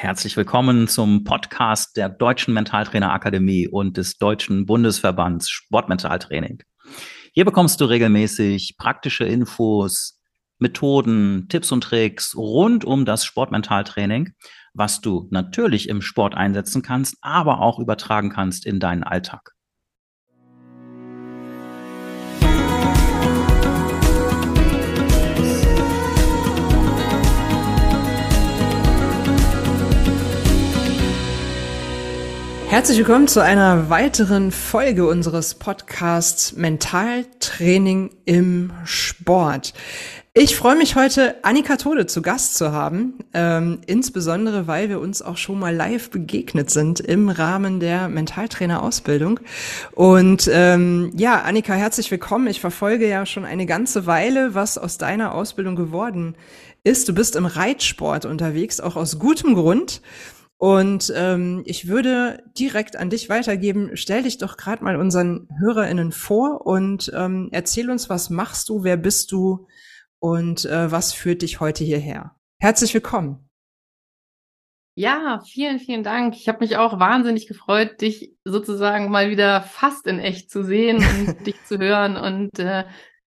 Herzlich willkommen zum Podcast der Deutschen Mentaltrainer Akademie und des Deutschen Bundesverbands Sportmentaltraining. Hier bekommst du regelmäßig praktische Infos, Methoden, Tipps und Tricks rund um das Sportmentaltraining, was du natürlich im Sport einsetzen kannst, aber auch übertragen kannst in deinen Alltag. Herzlich willkommen zu einer weiteren Folge unseres Podcasts Mentaltraining im Sport. Ich freue mich heute, Annika Tode zu Gast zu haben, ähm, insbesondere weil wir uns auch schon mal live begegnet sind im Rahmen der Mentaltrainer-Ausbildung. Und ähm, ja, Annika, herzlich willkommen. Ich verfolge ja schon eine ganze Weile, was aus deiner Ausbildung geworden ist. Du bist im Reitsport unterwegs, auch aus gutem Grund. Und ähm, ich würde direkt an dich weitergeben. Stell dich doch gerade mal unseren HörerInnen vor und ähm, erzähl uns, was machst du, wer bist du und äh, was führt dich heute hierher? Herzlich willkommen. Ja, vielen, vielen Dank. Ich habe mich auch wahnsinnig gefreut, dich sozusagen mal wieder fast in echt zu sehen und dich zu hören. Und äh,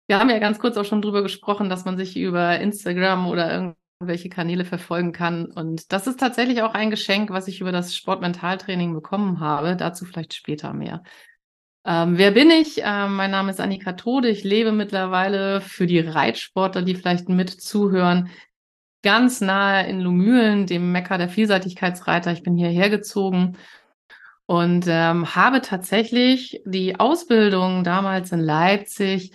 wir haben ja ganz kurz auch schon drüber gesprochen, dass man sich über Instagram oder irgendwie welche Kanäle verfolgen kann. Und das ist tatsächlich auch ein Geschenk, was ich über das Sportmentaltraining bekommen habe. Dazu vielleicht später mehr. Ähm, wer bin ich? Ähm, mein Name ist Annika Tode. Ich lebe mittlerweile für die Reitsportler, die vielleicht mit zuhören, ganz nahe in Lumülen, dem Mekka der Vielseitigkeitsreiter. Ich bin hierher gezogen und ähm, habe tatsächlich die Ausbildung damals in Leipzig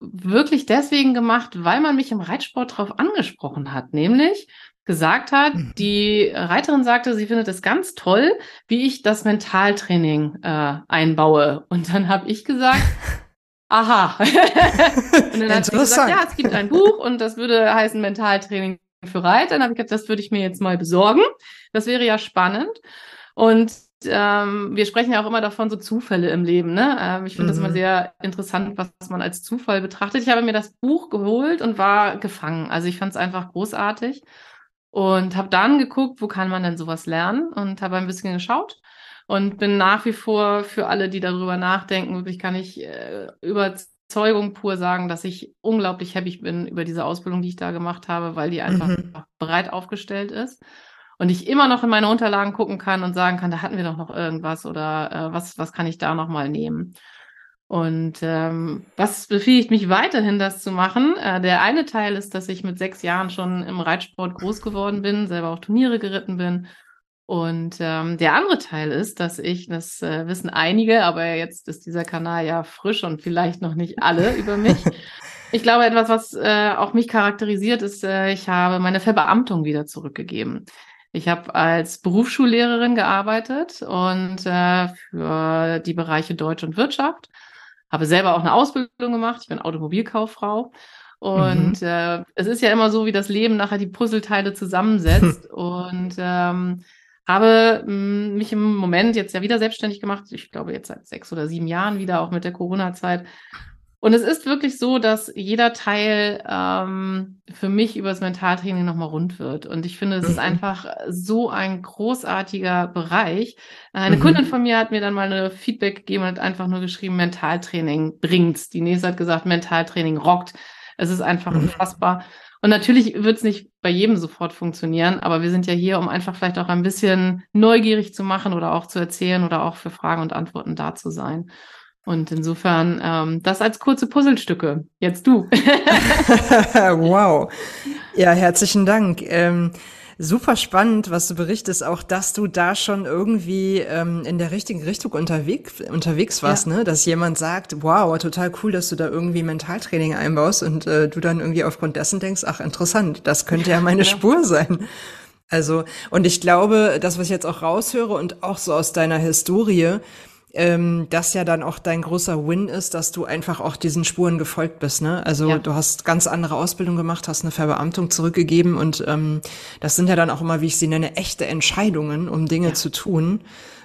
wirklich deswegen gemacht, weil man mich im Reitsport darauf angesprochen hat, nämlich gesagt hat, mhm. die Reiterin sagte, sie findet es ganz toll, wie ich das Mentaltraining äh, einbaue. Und dann habe ich gesagt, aha. und dann hat sie gesagt, ja, es gibt ein Buch und das würde heißen Mentaltraining für Reiter. Dann habe ich gesagt, das würde ich mir jetzt mal besorgen. Das wäre ja spannend. Und ähm, wir sprechen ja auch immer davon, so Zufälle im Leben. Ne? Ähm, ich finde mhm. das immer mhm. sehr interessant, was man als Zufall betrachtet. Ich habe mir das Buch geholt und war gefangen. Also ich fand es einfach großartig und habe dann geguckt, wo kann man denn sowas lernen und habe ein bisschen geschaut und bin nach wie vor für alle, die darüber nachdenken, wirklich kann ich äh, Überzeugung pur sagen, dass ich unglaublich happy bin über diese Ausbildung, die ich da gemacht habe, weil die einfach mhm. breit aufgestellt ist und ich immer noch in meine Unterlagen gucken kann und sagen kann, da hatten wir doch noch irgendwas oder äh, was, was kann ich da nochmal nehmen. Und ähm, was befähigt mich weiterhin, das zu machen? Äh, der eine Teil ist, dass ich mit sechs Jahren schon im Reitsport groß geworden bin, selber auch Turniere geritten bin. Und ähm, der andere Teil ist, dass ich, das äh, wissen einige, aber jetzt ist dieser Kanal ja frisch und vielleicht noch nicht alle über mich. Ich glaube, etwas, was äh, auch mich charakterisiert, ist, äh, ich habe meine Verbeamtung wieder zurückgegeben. Ich habe als Berufsschullehrerin gearbeitet und äh, für die Bereiche Deutsch und Wirtschaft. Habe selber auch eine Ausbildung gemacht. Ich bin Automobilkauffrau. Und mhm. äh, es ist ja immer so, wie das Leben nachher die Puzzleteile zusammensetzt. und ähm, habe mh, mm, mich im Moment jetzt ja wieder selbstständig gemacht. Ich glaube jetzt seit sechs oder sieben Jahren wieder, auch mit der Corona-Zeit. Und es ist wirklich so, dass jeder Teil ähm, für mich übers Mentaltraining nochmal rund wird. Und ich finde, es mhm. ist einfach so ein großartiger Bereich. Eine mhm. Kundin von mir hat mir dann mal eine Feedback gegeben und hat einfach nur geschrieben, Mentaltraining bringt's. Die nächste hat gesagt, Mentaltraining rockt. Es ist einfach mhm. unfassbar. Und natürlich wird es nicht bei jedem sofort funktionieren, aber wir sind ja hier, um einfach vielleicht auch ein bisschen neugierig zu machen oder auch zu erzählen oder auch für Fragen und Antworten da zu sein. Und insofern ähm, das als kurze Puzzlestücke. Jetzt du. wow. Ja, herzlichen Dank. Ähm, super spannend, was du berichtest, auch dass du da schon irgendwie ähm, in der richtigen Richtung unterwegs, unterwegs warst, ja. ne? Dass jemand sagt, wow, total cool, dass du da irgendwie Mentaltraining einbaust und äh, du dann irgendwie aufgrund dessen denkst, ach interessant, das könnte ja meine ja. Spur sein. Also, und ich glaube, das, was ich jetzt auch raushöre und auch so aus deiner Historie, ähm, das ja dann auch dein großer Win ist, dass du einfach auch diesen Spuren gefolgt bist. Ne? Also ja. du hast ganz andere Ausbildung gemacht, hast eine Verbeamtung zurückgegeben und ähm, das sind ja dann auch immer, wie ich sie nenne, echte Entscheidungen, um Dinge ja. zu tun.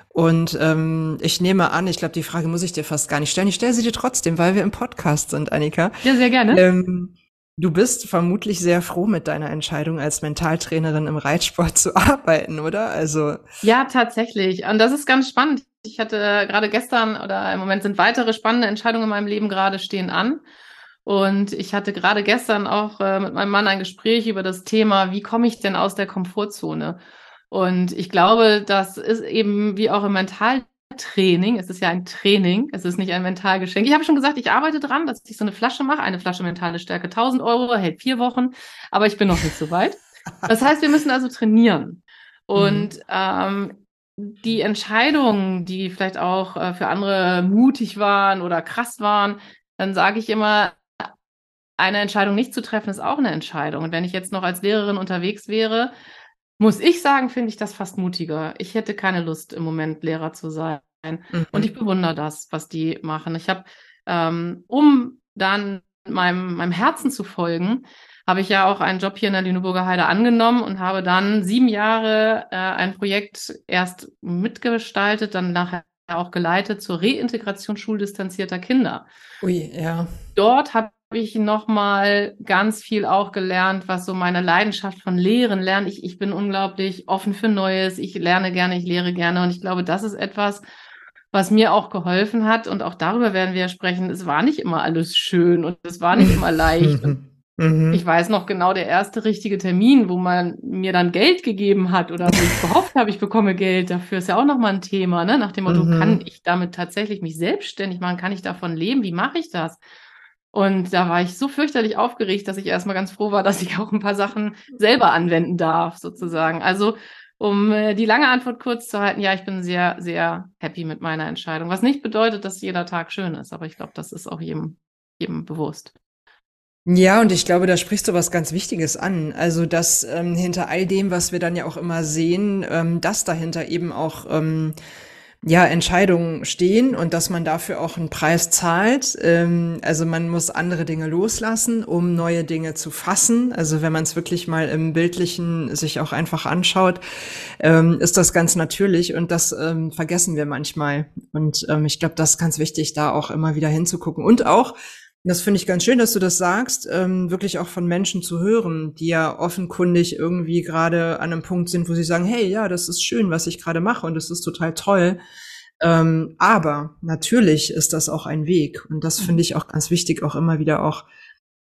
Und ähm, ich nehme an, ich glaube, die Frage muss ich dir fast gar nicht stellen. Ich stelle sie dir trotzdem, weil wir im Podcast sind, Annika. Ja, sehr gerne. Ähm, Du bist vermutlich sehr froh mit deiner Entscheidung, als Mentaltrainerin im Reitsport zu arbeiten, oder? Also. Ja, tatsächlich. Und das ist ganz spannend. Ich hatte gerade gestern oder im Moment sind weitere spannende Entscheidungen in meinem Leben gerade stehen an. Und ich hatte gerade gestern auch äh, mit meinem Mann ein Gespräch über das Thema, wie komme ich denn aus der Komfortzone? Und ich glaube, das ist eben wie auch im Mental Training. Es ist ja ein Training. Es ist nicht ein Mentalgeschenk. Ich habe schon gesagt, ich arbeite dran, dass ich so eine Flasche mache. Eine Flasche mentale Stärke 1000 Euro, hält vier Wochen. Aber ich bin noch nicht so weit. Das heißt, wir müssen also trainieren. Und mhm. ähm, die Entscheidungen, die vielleicht auch äh, für andere mutig waren oder krass waren, dann sage ich immer, eine Entscheidung nicht zu treffen, ist auch eine Entscheidung. Und wenn ich jetzt noch als Lehrerin unterwegs wäre, muss ich sagen, finde ich das fast mutiger. Ich hätte keine Lust im Moment Lehrer zu sein. Mhm. Und ich bewundere das, was die machen. Ich habe, ähm, um dann meinem, meinem Herzen zu folgen, habe ich ja auch einen Job hier in der Lüneburger Heide angenommen und habe dann sieben Jahre äh, ein Projekt erst mitgestaltet, dann nachher auch geleitet zur Reintegration schuldistanzierter Kinder. Ui, ja. Dort habe ich nochmal ganz viel auch gelernt, was so meine Leidenschaft von Lehren lernt. Ich, ich bin unglaublich offen für Neues. Ich lerne gerne, ich lehre gerne. Und ich glaube, das ist etwas, was mir auch geholfen hat. Und auch darüber werden wir sprechen. Es war nicht immer alles schön und es war nicht immer leicht. Mhm. Ich weiß noch genau der erste richtige Termin, wo man mir dann Geld gegeben hat oder wo ich gehofft habe, ich bekomme Geld dafür, ist ja auch nochmal ein Thema, ne? Nach dem Motto, mhm. kann ich damit tatsächlich mich selbstständig machen? Kann ich davon leben? Wie mache ich das? Und da war ich so fürchterlich aufgeregt, dass ich erstmal ganz froh war, dass ich auch ein paar Sachen selber anwenden darf, sozusagen. Also, um äh, die lange Antwort kurz zu halten, ja, ich bin sehr, sehr happy mit meiner Entscheidung. Was nicht bedeutet, dass jeder Tag schön ist, aber ich glaube, das ist auch jedem, jedem bewusst. Ja, und ich glaube, da sprichst du was ganz Wichtiges an. Also, dass ähm, hinter all dem, was wir dann ja auch immer sehen, ähm, dass dahinter eben auch ähm, ja, Entscheidungen stehen und dass man dafür auch einen Preis zahlt. Ähm, also man muss andere Dinge loslassen, um neue Dinge zu fassen. Also wenn man es wirklich mal im Bildlichen sich auch einfach anschaut, ähm, ist das ganz natürlich und das ähm, vergessen wir manchmal. Und ähm, ich glaube, das ist ganz wichtig, da auch immer wieder hinzugucken. Und auch, das finde ich ganz schön, dass du das sagst, ähm, wirklich auch von Menschen zu hören, die ja offenkundig irgendwie gerade an einem Punkt sind, wo sie sagen, hey, ja, das ist schön, was ich gerade mache und das ist total toll. Ähm, aber natürlich ist das auch ein Weg und das finde ich auch ganz wichtig, auch immer wieder auch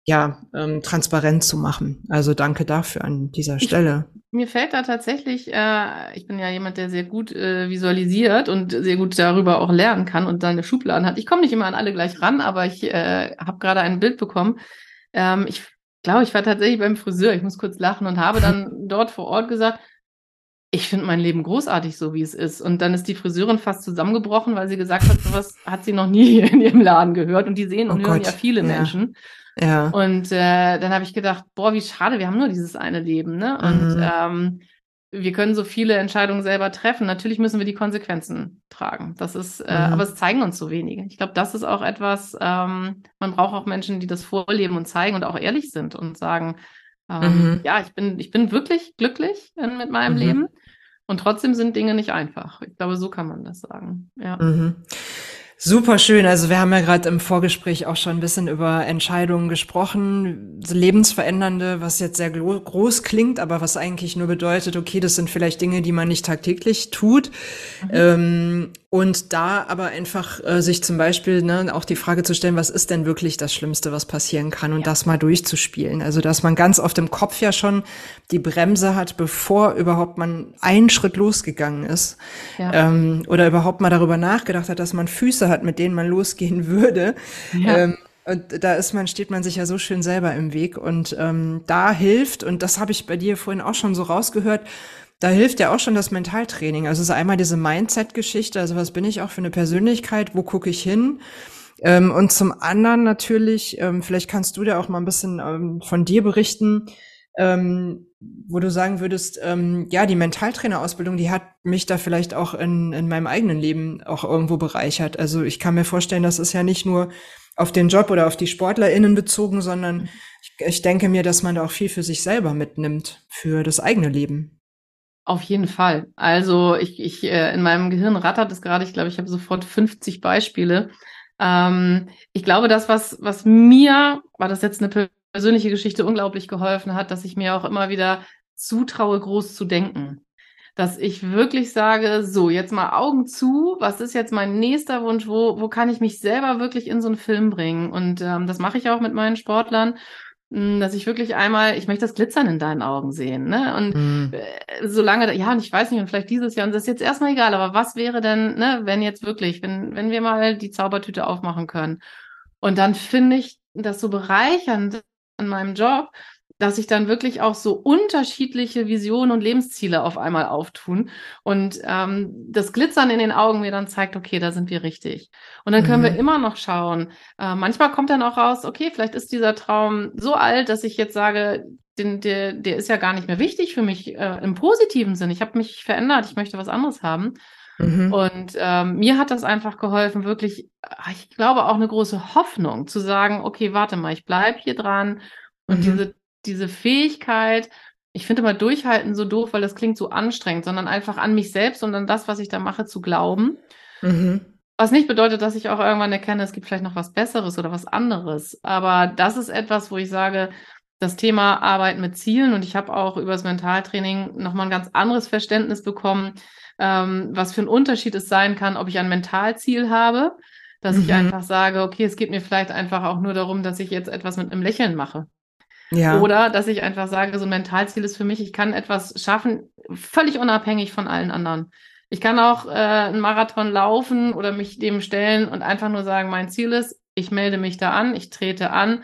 ja, ähm, transparent zu machen. Also danke dafür an dieser Stelle. Ich, mir fällt da tatsächlich, äh, ich bin ja jemand, der sehr gut äh, visualisiert und sehr gut darüber auch lernen kann und seine Schubladen hat. Ich komme nicht immer an alle gleich ran, aber ich äh, habe gerade ein Bild bekommen. Ähm, ich glaube, ich war tatsächlich beim Friseur, ich muss kurz lachen und habe dann dort vor Ort gesagt, ich finde mein Leben großartig, so wie es ist. Und dann ist die Friseurin fast zusammengebrochen, weil sie gesagt hat, sowas hat sie noch nie in ihrem Laden gehört. Und die sehen und oh hören Gott. ja viele ja. Menschen. Ja. Und äh, dann habe ich gedacht, boah, wie schade, wir haben nur dieses eine Leben, ne? Und mhm. ähm, wir können so viele Entscheidungen selber treffen. Natürlich müssen wir die Konsequenzen tragen. Das ist, äh, mhm. aber es zeigen uns so wenige. Ich glaube, das ist auch etwas, ähm, man braucht auch Menschen, die das vorleben und zeigen und auch ehrlich sind und sagen, ähm, mhm. ja, ich bin, ich bin wirklich glücklich in, mit meinem mhm. Leben. Und trotzdem sind Dinge nicht einfach. Ich glaube, so kann man das sagen. Ja. Super schön. Also wir haben ja gerade im Vorgespräch auch schon ein bisschen über Entscheidungen gesprochen, lebensverändernde, was jetzt sehr groß klingt, aber was eigentlich nur bedeutet, okay, das sind vielleicht Dinge, die man nicht tagtäglich tut. Mhm. Ähm, und da aber einfach äh, sich zum Beispiel ne, auch die Frage zu stellen, was ist denn wirklich das Schlimmste, was passieren kann und ja. das mal durchzuspielen. Also dass man ganz oft im Kopf ja schon die Bremse hat, bevor überhaupt man einen Schritt losgegangen ist. Ja. Ähm, oder überhaupt mal darüber nachgedacht hat, dass man Füße hat, mit denen man losgehen würde. Ja. Ähm, und da ist man, steht man sich ja so schön selber im Weg. Und ähm, da hilft, und das habe ich bei dir vorhin auch schon so rausgehört, da hilft ja auch schon das Mentaltraining. Also es ist einmal diese Mindset-Geschichte, also was bin ich auch für eine Persönlichkeit, wo gucke ich hin? Ähm, und zum anderen natürlich, ähm, vielleicht kannst du da auch mal ein bisschen ähm, von dir berichten, ähm, wo du sagen würdest, ähm, ja, die Mentaltrainerausbildung, die hat mich da vielleicht auch in, in meinem eigenen Leben auch irgendwo bereichert. Also ich kann mir vorstellen, das ist ja nicht nur auf den Job oder auf die SportlerInnen bezogen, sondern ich, ich denke mir, dass man da auch viel für sich selber mitnimmt, für das eigene Leben. Auf jeden Fall. Also ich, ich äh, in meinem Gehirn rattert es gerade. Ich glaube, ich habe sofort 50 Beispiele. Ähm, ich glaube, das, was, was mir, war das jetzt eine persönliche Geschichte unglaublich geholfen hat, dass ich mir auch immer wieder zutraue, groß zu denken. Dass ich wirklich sage, so, jetzt mal Augen zu, was ist jetzt mein nächster Wunsch, wo, wo kann ich mich selber wirklich in so einen Film bringen? Und ähm, das mache ich auch mit meinen Sportlern. Hm, dass ich wirklich einmal, ich möchte das Glitzern in deinen Augen sehen, ne? Und mhm. solange, ja, und ich weiß nicht, und vielleicht dieses Jahr, und das ist jetzt erstmal egal, aber was wäre denn, ne, wenn jetzt wirklich, wenn, wenn wir mal die Zaubertüte aufmachen können? Und dann finde ich das so bereichernd an meinem Job, dass sich dann wirklich auch so unterschiedliche Visionen und Lebensziele auf einmal auftun und ähm, das Glitzern in den Augen mir dann zeigt, okay, da sind wir richtig. Und dann können mhm. wir immer noch schauen. Äh, manchmal kommt dann auch raus, okay, vielleicht ist dieser Traum so alt, dass ich jetzt sage, den, der, der ist ja gar nicht mehr wichtig für mich äh, im positiven Sinn. Ich habe mich verändert, ich möchte was anderes haben. Mhm. Und ähm, mir hat das einfach geholfen, wirklich, ah, ich glaube auch eine große Hoffnung zu sagen, okay, warte mal, ich bleibe hier dran. Und mhm. diese diese Fähigkeit, ich finde mal durchhalten so doof, weil das klingt so anstrengend, sondern einfach an mich selbst und an das, was ich da mache, zu glauben. Mhm. Was nicht bedeutet, dass ich auch irgendwann erkenne, es gibt vielleicht noch was Besseres oder was anderes. Aber das ist etwas, wo ich sage, das Thema Arbeit mit Zielen und ich habe auch über das Mentaltraining nochmal ein ganz anderes Verständnis bekommen, ähm, was für ein Unterschied es sein kann, ob ich ein Mentalziel habe, dass mhm. ich einfach sage, okay, es geht mir vielleicht einfach auch nur darum, dass ich jetzt etwas mit einem Lächeln mache. Ja. Oder dass ich einfach sage, so ein Mentalziel ist für mich, ich kann etwas schaffen, völlig unabhängig von allen anderen. Ich kann auch äh, einen Marathon laufen oder mich dem stellen und einfach nur sagen, mein Ziel ist, ich melde mich da an, ich trete an,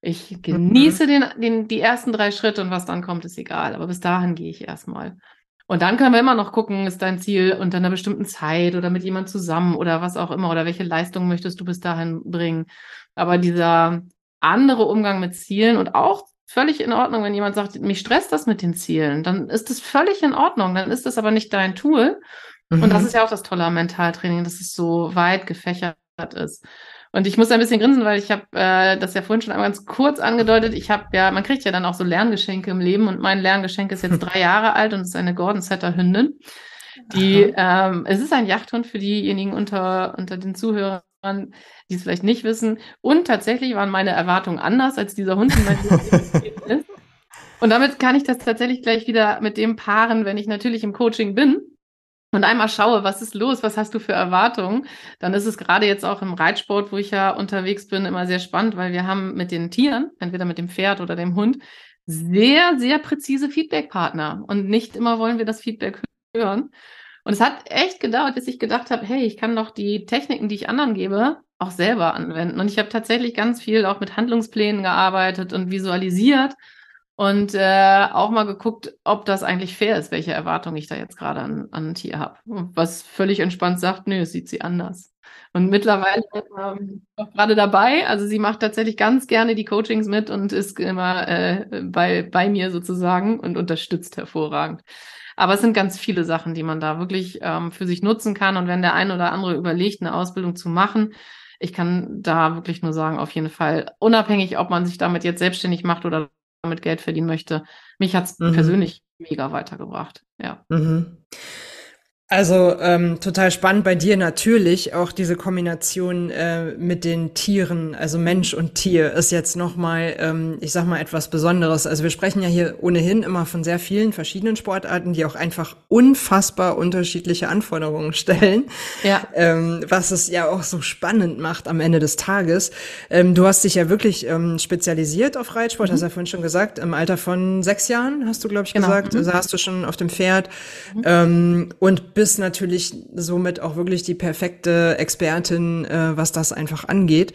ich genieße mhm. den, den, die ersten drei Schritte und was dann kommt, ist egal. Aber bis dahin gehe ich erstmal. Und dann können wir immer noch gucken, ist dein Ziel unter einer bestimmten Zeit oder mit jemand zusammen oder was auch immer oder welche Leistung möchtest du bis dahin bringen. Aber dieser andere Umgang mit Zielen und auch völlig in Ordnung, wenn jemand sagt, mich stresst das mit den Zielen, dann ist das völlig in Ordnung, dann ist das aber nicht dein Tool. Mhm. Und das mhm. ist ja auch das Tolle am Mentaltraining, dass es so weit gefächert ist. Und ich muss ein bisschen grinsen, weil ich habe äh, das ja vorhin schon einmal ganz kurz angedeutet. Ich habe ja, man kriegt ja dann auch so Lerngeschenke im Leben und mein Lerngeschenk ist jetzt drei Jahre alt und ist eine Gordon Setter Hündin. Die, ähm, es ist ein Jachthund für diejenigen unter, unter den Zuhörern, die es vielleicht nicht wissen. Und tatsächlich waren meine Erwartungen anders, als dieser Hund in ist. Und damit kann ich das tatsächlich gleich wieder mit dem paaren, wenn ich natürlich im Coaching bin und einmal schaue, was ist los, was hast du für Erwartungen, dann ist es gerade jetzt auch im Reitsport, wo ich ja unterwegs bin, immer sehr spannend, weil wir haben mit den Tieren, entweder mit dem Pferd oder dem Hund, sehr, sehr präzise Feedbackpartner. Und nicht immer wollen wir das Feedback hören. Und es hat echt gedauert, bis ich gedacht habe, hey, ich kann doch die Techniken, die ich anderen gebe, auch selber anwenden. Und ich habe tatsächlich ganz viel auch mit Handlungsplänen gearbeitet und visualisiert und äh, auch mal geguckt, ob das eigentlich fair ist, welche Erwartungen ich da jetzt gerade an, an ein Tier habe. Was völlig entspannt sagt, nö, sieht sie anders. Und mittlerweile ähm, auch gerade dabei, also sie macht tatsächlich ganz gerne die Coachings mit und ist immer äh, bei, bei mir sozusagen und unterstützt hervorragend. Aber es sind ganz viele Sachen, die man da wirklich ähm, für sich nutzen kann. Und wenn der ein oder andere überlegt, eine Ausbildung zu machen, ich kann da wirklich nur sagen, auf jeden Fall, unabhängig, ob man sich damit jetzt selbstständig macht oder damit Geld verdienen möchte, mich hat es mhm. persönlich mega weitergebracht. Ja. Mhm. Also ähm, total spannend bei dir natürlich auch diese Kombination äh, mit den Tieren, also Mensch und Tier ist jetzt noch mal, ähm, ich sag mal etwas Besonderes. Also wir sprechen ja hier ohnehin immer von sehr vielen verschiedenen Sportarten, die auch einfach unfassbar unterschiedliche Anforderungen stellen. Ja. Ähm, was es ja auch so spannend macht am Ende des Tages. Ähm, du hast dich ja wirklich ähm, spezialisiert auf Reitsport, mhm. hast ja vorhin schon gesagt. Im Alter von sechs Jahren hast du glaube ich genau. gesagt, mhm. also hast du schon auf dem Pferd mhm. ähm, und bist natürlich somit auch wirklich die perfekte Expertin, äh, was das einfach angeht.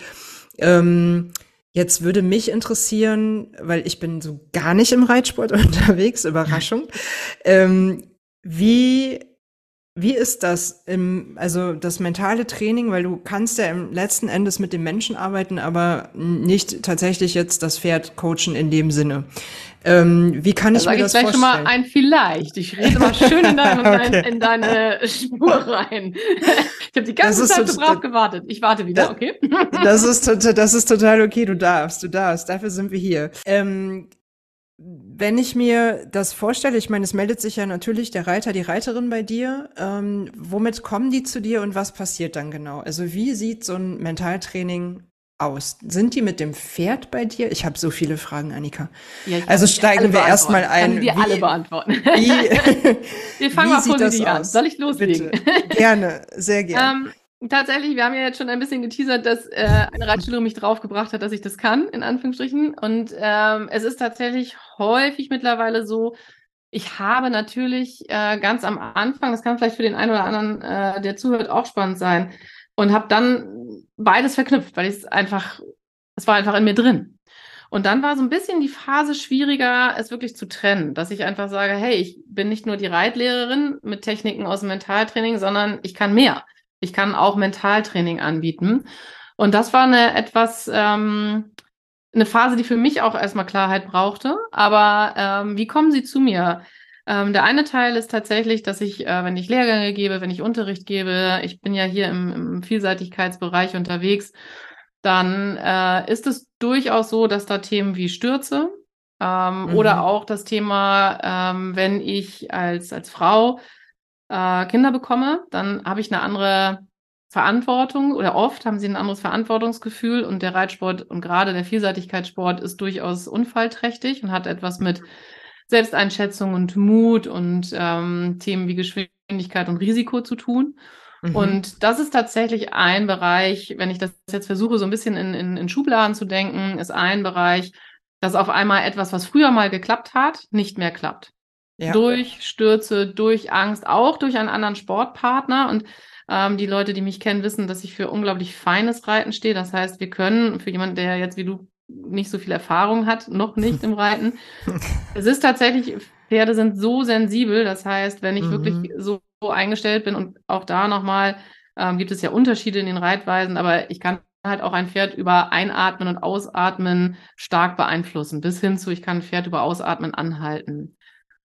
Ähm, jetzt würde mich interessieren, weil ich bin so gar nicht im Reitsport unterwegs, Überraschung. Ähm, wie wie ist das im, also das mentale Training, weil du kannst ja im letzten Endes mit dem Menschen arbeiten, aber nicht tatsächlich jetzt das Pferd coachen in dem Sinne. Ähm, wie kann ich mir das ich gleich vorstellen? schon mal ein vielleicht. Ich rede mal schön in, dein, okay. in deine Spur rein. Ich habe die ganze Zeit so drauf gewartet. Ich warte wieder, okay? Das ist, das ist total okay. Du darfst, du darfst. Dafür sind wir hier. Ähm, wenn ich mir das vorstelle, ich meine, es meldet sich ja natürlich der Reiter, die Reiterin bei dir. Ähm, womit kommen die zu dir und was passiert dann genau? Also wie sieht so ein Mentaltraining aus? Sind die mit dem Pferd bei dir? Ich habe so viele Fragen, Annika. Ja, also steigen wir erstmal ein. Kann dir alle beantworten. Wie, wir fangen mal vorsichtig an. Soll ich loslegen? Bitte. Gerne, sehr gerne. Ähm, tatsächlich, wir haben ja jetzt schon ein bisschen geteasert, dass äh, eine Reitschülerin mich draufgebracht hat, dass ich das kann, in Anführungsstrichen. Und ähm, es ist tatsächlich häufig mittlerweile so, ich habe natürlich äh, ganz am Anfang, das kann vielleicht für den einen oder anderen, äh, der zuhört, auch spannend sein, und habe dann beides verknüpft, weil ich es einfach, es war einfach in mir drin. Und dann war so ein bisschen die Phase schwieriger, es wirklich zu trennen, dass ich einfach sage, hey, ich bin nicht nur die Reitlehrerin mit Techniken aus dem Mentaltraining, sondern ich kann mehr. Ich kann auch Mentaltraining anbieten. Und das war eine etwas, ähm, eine Phase, die für mich auch erstmal Klarheit brauchte. Aber ähm, wie kommen Sie zu mir? Ähm, der eine Teil ist tatsächlich, dass ich, äh, wenn ich Lehrgänge gebe, wenn ich Unterricht gebe, ich bin ja hier im, im Vielseitigkeitsbereich unterwegs, dann äh, ist es durchaus so, dass da Themen wie Stürze ähm, mhm. oder auch das Thema, ähm, wenn ich als, als Frau äh, Kinder bekomme, dann habe ich eine andere Verantwortung oder oft haben sie ein anderes Verantwortungsgefühl und der Reitsport und gerade der Vielseitigkeitssport ist durchaus unfallträchtig und hat etwas mit Selbsteinschätzung und Mut und ähm, Themen wie Geschwindigkeit und Risiko zu tun. Mhm. Und das ist tatsächlich ein Bereich, wenn ich das jetzt versuche, so ein bisschen in, in, in Schubladen zu denken, ist ein Bereich, dass auf einmal etwas, was früher mal geklappt hat, nicht mehr klappt. Ja. Durch Stürze, durch Angst, auch durch einen anderen Sportpartner. Und ähm, die Leute, die mich kennen, wissen, dass ich für unglaublich feines Reiten stehe. Das heißt, wir können für jemanden, der jetzt wie du nicht so viel Erfahrung hat, noch nicht im Reiten. es ist tatsächlich, Pferde sind so sensibel, das heißt, wenn ich mhm. wirklich so, so, eingestellt bin und auch da nochmal ähm, gibt es ja Unterschiede in den Reitweisen, aber ich kann halt auch ein Pferd über Einatmen und Ausatmen stark beeinflussen, bis hin zu, ich kann ein Pferd über Ausatmen anhalten.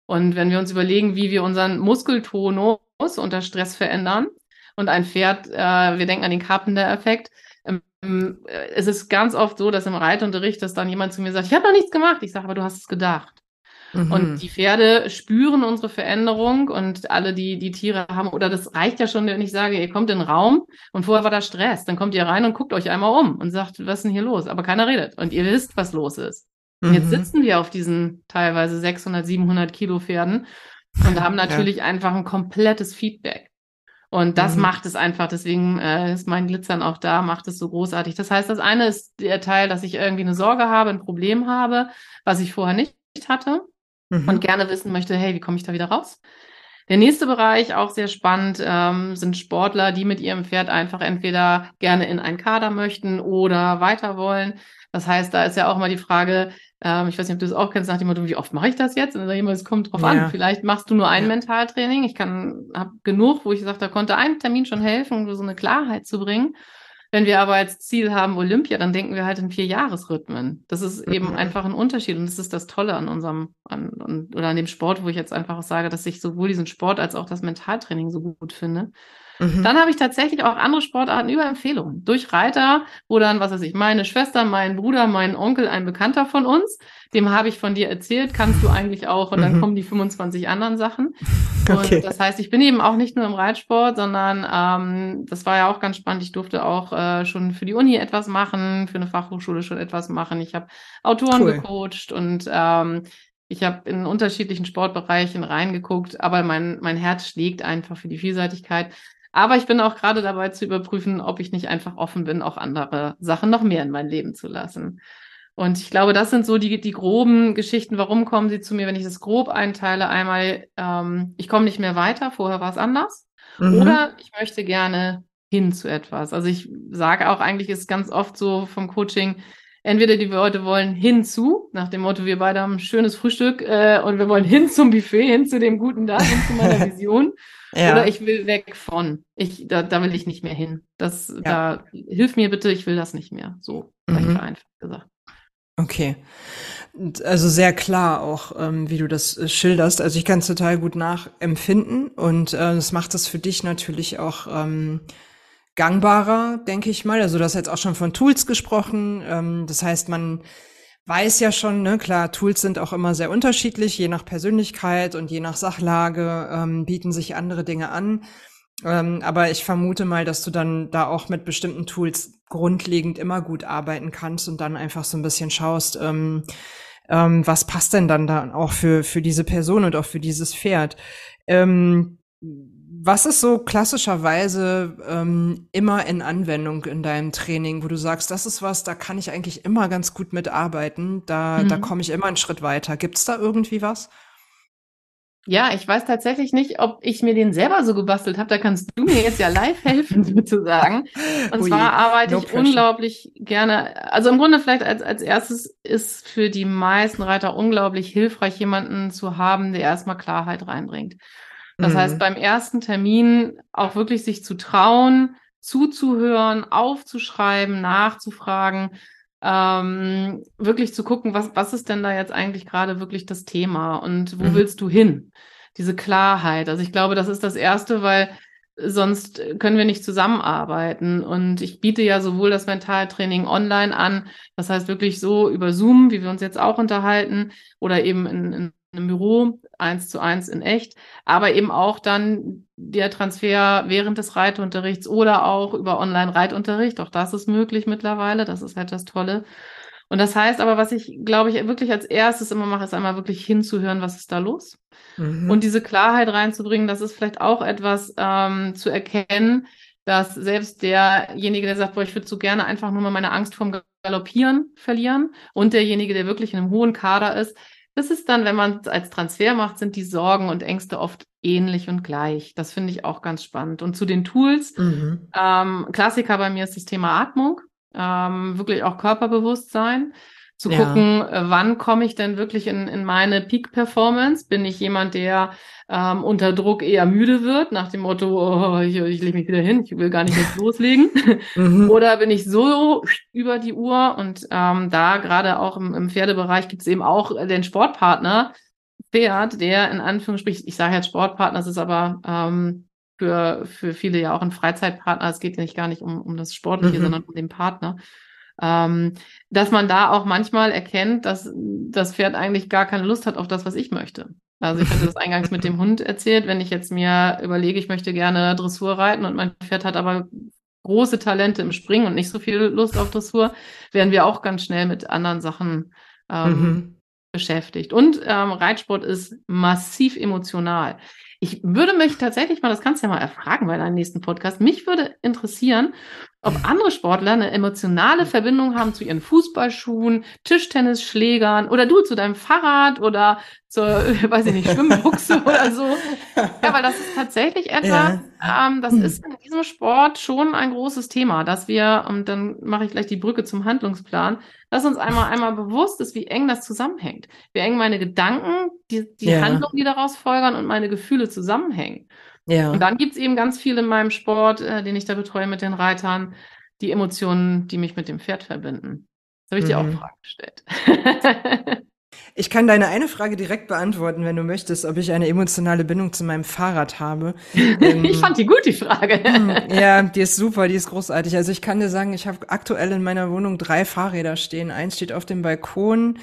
Und wenn wir uns überlegen, wie wir unseren Muskeltonus unter Stress verändern und ein Pferd, äh, wir denken an den Carpenter-Effekt, ähm, es ist ganz oft so, dass im Reitunterricht, dass dann jemand zu mir sagt, ich habe noch nichts gemacht. Ich sage, aber du hast es gedacht. Mhm. Und die Pferde spüren unsere Veränderung und alle, die die Tiere haben, oder das reicht ja schon, wenn ich sage, ihr kommt in den Raum und vorher war da Stress. Dann kommt ihr rein und guckt euch einmal um und sagt, was ist denn hier los? Aber keiner redet und ihr wisst, was los ist. Mhm. Jetzt sitzen wir auf diesen teilweise 600, 700 Kilo Pferden und haben natürlich ja. einfach ein komplettes Feedback. Und das mhm. macht es einfach, deswegen äh, ist mein Glitzern auch da, macht es so großartig. Das heißt, das eine ist der Teil, dass ich irgendwie eine Sorge habe, ein Problem habe, was ich vorher nicht hatte mhm. und gerne wissen möchte, hey, wie komme ich da wieder raus? Der nächste Bereich, auch sehr spannend, ähm, sind Sportler, die mit ihrem Pferd einfach entweder gerne in einen Kader möchten oder weiter wollen. Das heißt, da ist ja auch mal die Frage, ähm, ich weiß nicht, ob du das auch kennst, nach dem Motto, wie oft mache ich das jetzt? Und dann sage ich immer, es kommt drauf ja. an. Vielleicht machst du nur ein ja. Mentaltraining. Ich kann, habe genug, wo ich sage, da konnte ein Termin schon helfen, um so eine Klarheit zu bringen. Wenn wir aber als Ziel haben Olympia, dann denken wir halt in vier Jahresrhythmen. Das ist mhm. eben einfach ein Unterschied und das ist das Tolle an unserem an, an, oder an dem Sport, wo ich jetzt einfach auch sage, dass ich sowohl diesen Sport als auch das Mentaltraining so gut finde. Mhm. Dann habe ich tatsächlich auch andere Sportarten über Empfehlungen. Durch Reiter, wo dann, was weiß ich, meine Schwester, mein Bruder, mein Onkel, ein Bekannter von uns, dem habe ich von dir erzählt, kannst du eigentlich auch und dann mhm. kommen die 25 anderen Sachen. Okay. Und das heißt, ich bin eben auch nicht nur im Reitsport, sondern ähm, das war ja auch ganz spannend. Ich durfte auch äh, schon für die Uni etwas machen, für eine Fachhochschule schon etwas machen. Ich habe Autoren cool. gecoacht und ähm, ich habe in unterschiedlichen Sportbereichen reingeguckt, aber mein, mein Herz schlägt einfach für die Vielseitigkeit. Aber ich bin auch gerade dabei zu überprüfen, ob ich nicht einfach offen bin, auch andere Sachen noch mehr in mein Leben zu lassen. Und ich glaube, das sind so die, die groben Geschichten. Warum kommen sie zu mir, wenn ich das grob einteile? Einmal, ähm, ich komme nicht mehr weiter, vorher war es anders. Mhm. Oder ich möchte gerne hin zu etwas. Also ich sage auch, eigentlich ist ganz oft so vom Coaching, entweder die Leute wollen hinzu, nach dem Motto, wir beide haben ein schönes Frühstück äh, und wir wollen hin zum Buffet, hin zu dem guten da, hin zu meiner Vision. Ja. Oder ich will weg von. Ich, da, da will ich nicht mehr hin. Das, ja. da, hilf mir bitte, ich will das nicht mehr. So, mhm. vereinfacht gesagt. Okay. Also sehr klar auch, ähm, wie du das äh, schilderst. Also ich kann es total gut nachempfinden und äh, das macht das für dich natürlich auch ähm, gangbarer, denke ich mal. Also du hast jetzt auch schon von Tools gesprochen. Ähm, das heißt, man weiß ja schon, ne, klar, Tools sind auch immer sehr unterschiedlich, je nach Persönlichkeit und je nach Sachlage ähm, bieten sich andere Dinge an. Ähm, aber ich vermute mal, dass du dann da auch mit bestimmten Tools grundlegend immer gut arbeiten kannst und dann einfach so ein bisschen schaust, ähm, ähm, was passt denn dann da auch für, für diese Person und auch für dieses Pferd. Ähm, was ist so klassischerweise ähm, immer in Anwendung in deinem Training, wo du sagst, das ist was, da kann ich eigentlich immer ganz gut mitarbeiten, da, mhm. da komme ich immer einen Schritt weiter. Gibt es da irgendwie was? Ja, ich weiß tatsächlich nicht, ob ich mir den selber so gebastelt habe. Da kannst du mir jetzt ja live helfen, sozusagen. Und Ui, zwar arbeite no ich pressure. unglaublich gerne. Also im Grunde vielleicht als, als erstes ist für die meisten Reiter unglaublich hilfreich, jemanden zu haben, der erstmal Klarheit reinbringt. Das mhm. heißt, beim ersten Termin auch wirklich sich zu trauen, zuzuhören, aufzuschreiben, nachzufragen, ähm, wirklich zu gucken, was, was ist denn da jetzt eigentlich gerade wirklich das Thema und wo mhm. willst du hin? Diese Klarheit. Also ich glaube, das ist das Erste, weil sonst können wir nicht zusammenarbeiten. Und ich biete ja sowohl das Mentaltraining online an, das heißt wirklich so über Zoom, wie wir uns jetzt auch unterhalten, oder eben in, in einem Büro, eins zu eins in echt, aber eben auch dann der Transfer während des Reitunterrichts oder auch über Online-Reitunterricht. Auch das ist möglich mittlerweile. Das ist halt das Tolle. Und das heißt aber, was ich, glaube ich, wirklich als erstes immer mache, ist einmal wirklich hinzuhören, was ist da los? Mhm. Und diese Klarheit reinzubringen, das ist vielleicht auch etwas ähm, zu erkennen, dass selbst derjenige, der sagt, boah, ich würde so gerne einfach nur mal meine Angst vorm Galoppieren verlieren und derjenige, der wirklich in einem hohen Kader ist, das ist dann, wenn man es als Transfer macht, sind die Sorgen und Ängste oft ähnlich und gleich. Das finde ich auch ganz spannend. Und zu den Tools, mhm. ähm, Klassiker bei mir ist das Thema Atmung, ähm, wirklich auch Körperbewusstsein zu ja. gucken, äh, wann komme ich denn wirklich in, in meine Peak-Performance? Bin ich jemand, der ähm, unter Druck eher müde wird, nach dem Motto, oh, ich, ich lege mich wieder hin, ich will gar nicht jetzt loslegen? mhm. Oder bin ich so über die Uhr? Und ähm, da gerade auch im, im Pferdebereich gibt es eben auch den Sportpartner, Pferd, der in Anführungsstrichen, ich sage jetzt Sportpartner, das ist aber ähm, für, für viele ja auch ein Freizeitpartner. Es geht nicht gar nicht um, um das Sportliche, mhm. sondern um den Partner. Ähm, dass man da auch manchmal erkennt, dass das Pferd eigentlich gar keine Lust hat auf das, was ich möchte. Also ich hatte das eingangs mit dem Hund erzählt, wenn ich jetzt mir überlege, ich möchte gerne Dressur reiten und mein Pferd hat aber große Talente im Springen und nicht so viel Lust auf Dressur, werden wir auch ganz schnell mit anderen Sachen ähm, mhm. beschäftigt. Und ähm, Reitsport ist massiv emotional. Ich würde mich tatsächlich mal, das kannst du ja mal erfragen bei deinem nächsten Podcast, mich würde interessieren, ob andere Sportler eine emotionale Verbindung haben zu ihren Fußballschuhen, Tischtennisschlägern oder du zu deinem Fahrrad oder zur, weiß ich nicht, Schwimmbuchse oder so. Ja, weil das ist tatsächlich etwas, ja. ähm, das ist in diesem Sport schon ein großes Thema, dass wir, und dann mache ich gleich die Brücke zum Handlungsplan, dass uns einmal einmal bewusst ist, wie eng das zusammenhängt. Wie eng meine Gedanken, die, die ja. Handlungen, die daraus folgern und meine Gefühle zusammenhängen. Ja. Und dann gibt's eben ganz viel in meinem Sport, äh, den ich da betreue mit den Reitern, die Emotionen, die mich mit dem Pferd verbinden. Das habe ich mhm. dir auch mhm. Fragen gestellt. Ich kann deine eine Frage direkt beantworten, wenn du möchtest, ob ich eine emotionale Bindung zu meinem Fahrrad habe. Ähm, ich fand die gut, die Frage. Hm, ja, die ist super, die ist großartig. Also ich kann dir sagen, ich habe aktuell in meiner Wohnung drei Fahrräder stehen. Eins steht auf dem Balkon,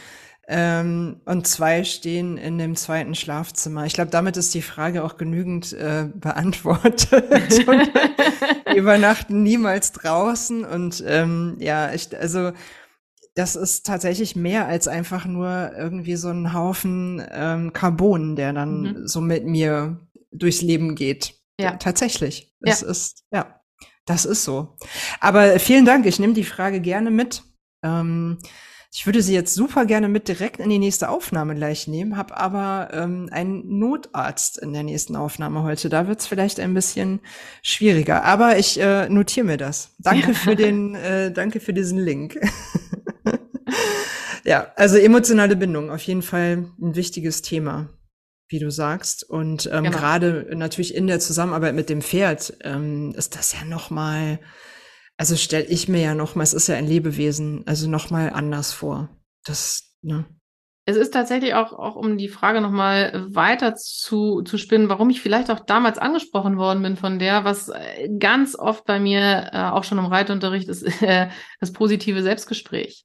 ähm, und zwei stehen in dem zweiten Schlafzimmer. Ich glaube, damit ist die Frage auch genügend äh, beantwortet. übernachten niemals draußen und ähm, ja, ich, also das ist tatsächlich mehr als einfach nur irgendwie so ein Haufen ähm, Carbon, der dann mhm. so mit mir durchs Leben geht. Ja, tatsächlich. Es ja. ist ja, das ist so. Aber vielen Dank. Ich nehme die Frage gerne mit. Ähm, ich würde sie jetzt super gerne mit direkt in die nächste Aufnahme gleich nehmen, habe aber ähm, einen Notarzt in der nächsten Aufnahme heute. Da wird es vielleicht ein bisschen schwieriger. Aber ich äh, notiere mir das. Danke für den, äh, danke für diesen Link. ja, also emotionale Bindung, auf jeden Fall ein wichtiges Thema, wie du sagst. Und ähm, genau. gerade natürlich in der Zusammenarbeit mit dem Pferd ähm, ist das ja noch mal also stelle ich mir ja noch mal, es ist ja ein Lebewesen, also noch mal anders vor. Das, ne? Es ist tatsächlich auch, auch um die Frage nochmal weiter zu, zu spinnen, warum ich vielleicht auch damals angesprochen worden bin von der, was äh, ganz oft bei mir äh, auch schon im Reitunterricht ist, äh, das positive Selbstgespräch.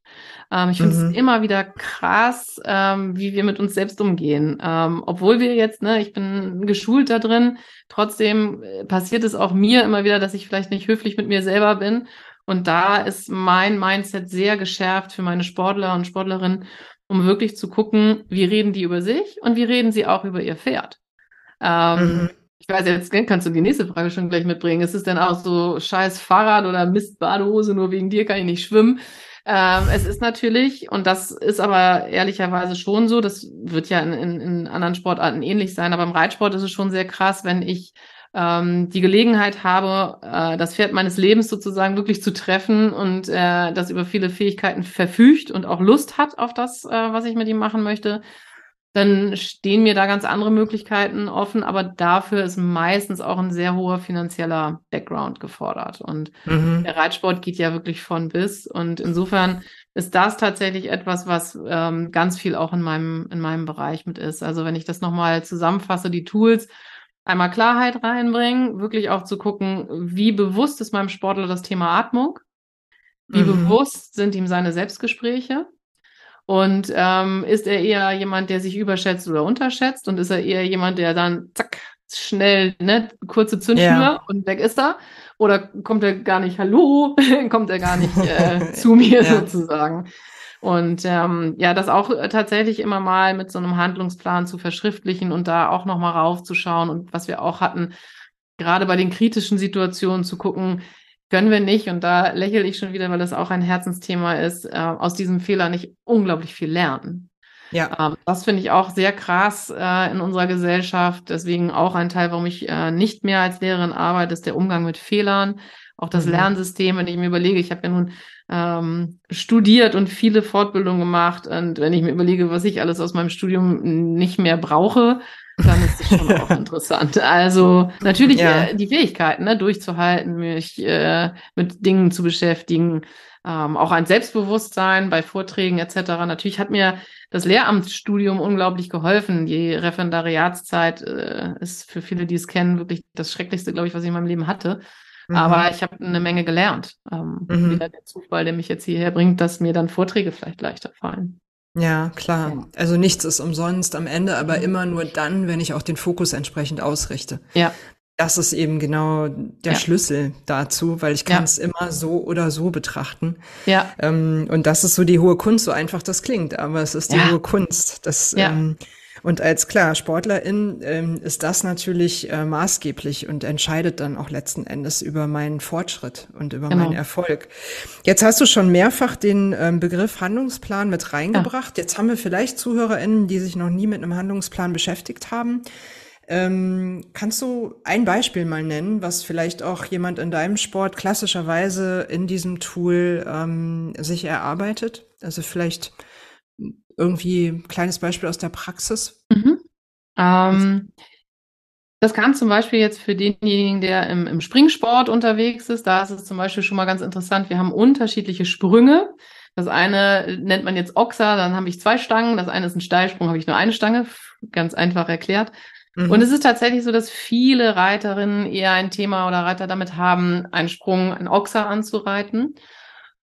Ähm, ich finde es mhm. immer wieder krass, ähm, wie wir mit uns selbst umgehen. Ähm, obwohl wir jetzt, ne, ich bin geschult da drin, trotzdem äh, passiert es auch mir immer wieder, dass ich vielleicht nicht höflich mit mir selber bin. Und da ist mein Mindset sehr geschärft für meine Sportler und Sportlerinnen um wirklich zu gucken, wie reden die über sich und wie reden sie auch über ihr Pferd. Ähm, mhm. Ich weiß jetzt, kannst du die nächste Frage schon gleich mitbringen. Ist es denn auch so scheiß Fahrrad oder Mist Badehose, nur wegen dir kann ich nicht schwimmen? Ähm, es ist natürlich, und das ist aber ehrlicherweise schon so, das wird ja in, in, in anderen Sportarten ähnlich sein, aber im Reitsport ist es schon sehr krass, wenn ich ähm, die Gelegenheit habe, äh, das Pferd meines Lebens sozusagen wirklich zu treffen und äh, das über viele Fähigkeiten verfügt und auch Lust hat auf das, äh, was ich mit ihm machen möchte, dann stehen mir da ganz andere Möglichkeiten offen, aber dafür ist meistens auch ein sehr hoher finanzieller Background gefordert. Und mhm. der Reitsport geht ja wirklich von bis. Und insofern ist das tatsächlich etwas, was ähm, ganz viel auch in meinem, in meinem Bereich mit ist. Also wenn ich das nochmal zusammenfasse, die Tools, einmal Klarheit reinbringen, wirklich auch zu gucken, wie bewusst ist meinem Sportler das Thema Atmung, wie mhm. bewusst sind ihm seine Selbstgespräche und ähm, ist er eher jemand, der sich überschätzt oder unterschätzt und ist er eher jemand, der dann zack schnell ne kurze Zündschnur ja. und weg ist er oder kommt er gar nicht Hallo, kommt er gar nicht äh, zu mir ja. sozusagen. Und ähm, ja, das auch äh, tatsächlich immer mal mit so einem Handlungsplan zu verschriftlichen und da auch nochmal raufzuschauen und was wir auch hatten, gerade bei den kritischen Situationen zu gucken, können wir nicht, und da lächle ich schon wieder, weil das auch ein Herzensthema ist, äh, aus diesem Fehler nicht unglaublich viel lernen. Ja. Ähm, das finde ich auch sehr krass äh, in unserer Gesellschaft. Deswegen auch ein Teil, warum ich äh, nicht mehr als Lehrerin arbeite, ist der Umgang mit Fehlern. Auch das mhm. Lernsystem, wenn ich mir überlege, ich habe ja nun ähm, studiert und viele Fortbildungen gemacht. Und wenn ich mir überlege, was ich alles aus meinem Studium nicht mehr brauche, dann ist das schon auch interessant. Also natürlich ja. äh, die Fähigkeiten, ne, durchzuhalten, mich äh, mit Dingen zu beschäftigen, ähm, auch ein Selbstbewusstsein bei Vorträgen etc. Natürlich hat mir das Lehramtsstudium unglaublich geholfen. Die Referendariatszeit äh, ist für viele, die es kennen, wirklich das Schrecklichste, glaube ich, was ich in meinem Leben hatte. Mhm. Aber ich habe eine Menge gelernt. Ähm, mhm. Wieder der Zufall, der mich jetzt hierher bringt, dass mir dann Vorträge vielleicht leichter fallen. Ja, klar. Ja. Also nichts ist umsonst am Ende, aber mhm. immer nur dann, wenn ich auch den Fokus entsprechend ausrichte. Ja. Das ist eben genau der ja. Schlüssel dazu, weil ich kann es ja. immer so oder so betrachten. Ja. Ähm, und das ist so die hohe Kunst, so einfach das klingt, aber es ist die hohe Kunst. Das, ähm, und als klar Sportlerin ähm, ist das natürlich äh, maßgeblich und entscheidet dann auch letzten Endes über meinen Fortschritt und über genau. meinen Erfolg. Jetzt hast du schon mehrfach den ähm, Begriff Handlungsplan mit reingebracht. Ja. Jetzt haben wir vielleicht ZuhörerInnen, die sich noch nie mit einem Handlungsplan beschäftigt haben. Ähm, kannst du ein Beispiel mal nennen, was vielleicht auch jemand in deinem Sport klassischerweise in diesem Tool ähm, sich erarbeitet? Also vielleicht irgendwie ein kleines Beispiel aus der Praxis? Mhm. Ähm, das kann zum Beispiel jetzt für denjenigen, der im, im Springsport unterwegs ist, da ist es zum Beispiel schon mal ganz interessant. Wir haben unterschiedliche Sprünge. Das eine nennt man jetzt Oxa, dann habe ich zwei Stangen. Das eine ist ein Steilsprung, habe ich nur eine Stange. Ganz einfach erklärt. Mhm. Und es ist tatsächlich so, dass viele Reiterinnen eher ein Thema oder Reiter damit haben, einen Sprung, einen Oxa anzureiten.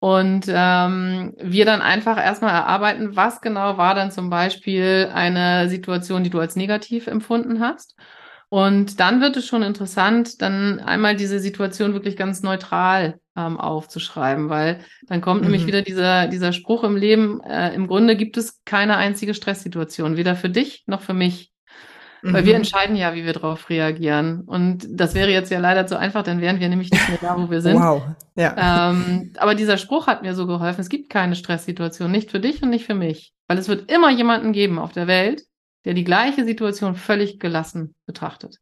Und ähm, wir dann einfach erstmal erarbeiten, was genau war dann zum Beispiel eine Situation, die du als negativ empfunden hast. Und dann wird es schon interessant, dann einmal diese Situation wirklich ganz neutral ähm, aufzuschreiben, weil dann kommt mhm. nämlich wieder dieser, dieser Spruch im Leben, äh, im Grunde gibt es keine einzige Stresssituation, weder für dich noch für mich. Weil wir mhm. entscheiden ja, wie wir darauf reagieren. Und das wäre jetzt ja leider zu einfach, dann wären wir nämlich nicht mehr da, wo wir sind. Wow. Ja. Ähm, aber dieser Spruch hat mir so geholfen. Es gibt keine Stresssituation, nicht für dich und nicht für mich. Weil es wird immer jemanden geben auf der Welt, der die gleiche Situation völlig gelassen betrachtet.